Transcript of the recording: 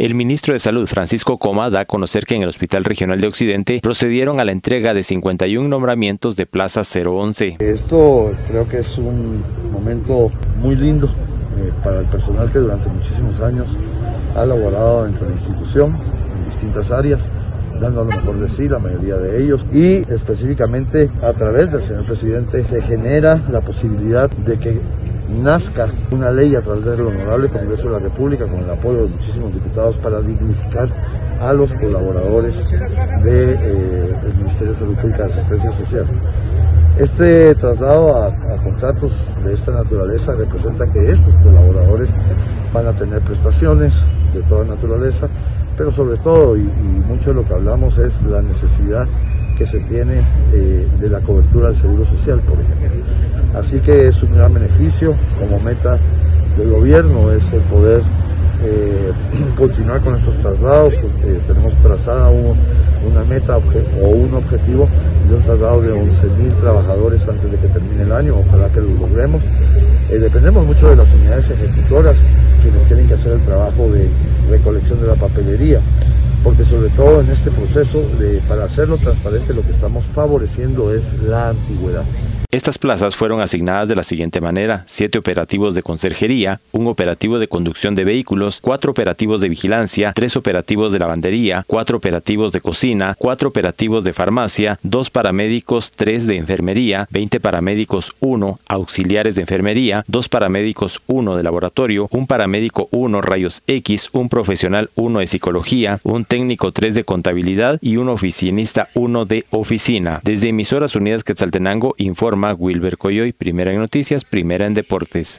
El ministro de Salud, Francisco Coma, da a conocer que en el Hospital Regional de Occidente procedieron a la entrega de 51 nombramientos de Plaza 011. Esto creo que es un momento muy lindo eh, para el personal que durante muchísimos años ha laborado dentro de la institución en distintas áreas dando lo mejor de sí la mayoría de ellos y específicamente a través del señor presidente se genera la posibilidad de que nazca una ley a través del Honorable Congreso de la República con el apoyo de muchísimos diputados para dignificar a los colaboradores del de, eh, Ministerio de Salud Pública y Asistencia Social. Este traslado a, contratos de esta naturaleza representa que estos colaboradores van a tener prestaciones de toda naturaleza, pero sobre todo, y, y mucho de lo que hablamos es la necesidad que se tiene eh, de la cobertura del seguro social, por ejemplo. Así que es un gran beneficio como meta del gobierno, es el poder eh, continuar con estos traslados, tenemos trazada un, una meta o un objetivo de un traslado de 11.000 trabajadores antes de que termine el año, ojalá que lo logremos. Eh, dependemos mucho de las unidades ejecutoras, quienes tienen que hacer el trabajo de recolección de la papelería porque sobre todo en este proceso, de, para hacerlo transparente, lo que estamos favoreciendo es la antigüedad. Estas plazas fueron asignadas de la siguiente manera, siete operativos de conserjería, un operativo de conducción de vehículos, cuatro operativos de vigilancia, tres operativos de lavandería, cuatro operativos de cocina, cuatro operativos de farmacia, dos paramédicos, tres de enfermería, veinte paramédicos, uno auxiliares de enfermería, dos paramédicos, uno de laboratorio, un paramédico, uno rayos X, un profesional, uno de psicología, un técnico, tres de contabilidad y un oficinista, uno de oficina. Desde Emisoras Unidas Quetzaltenango informa Wilber Coyoy, primera en noticias, primera en deportes.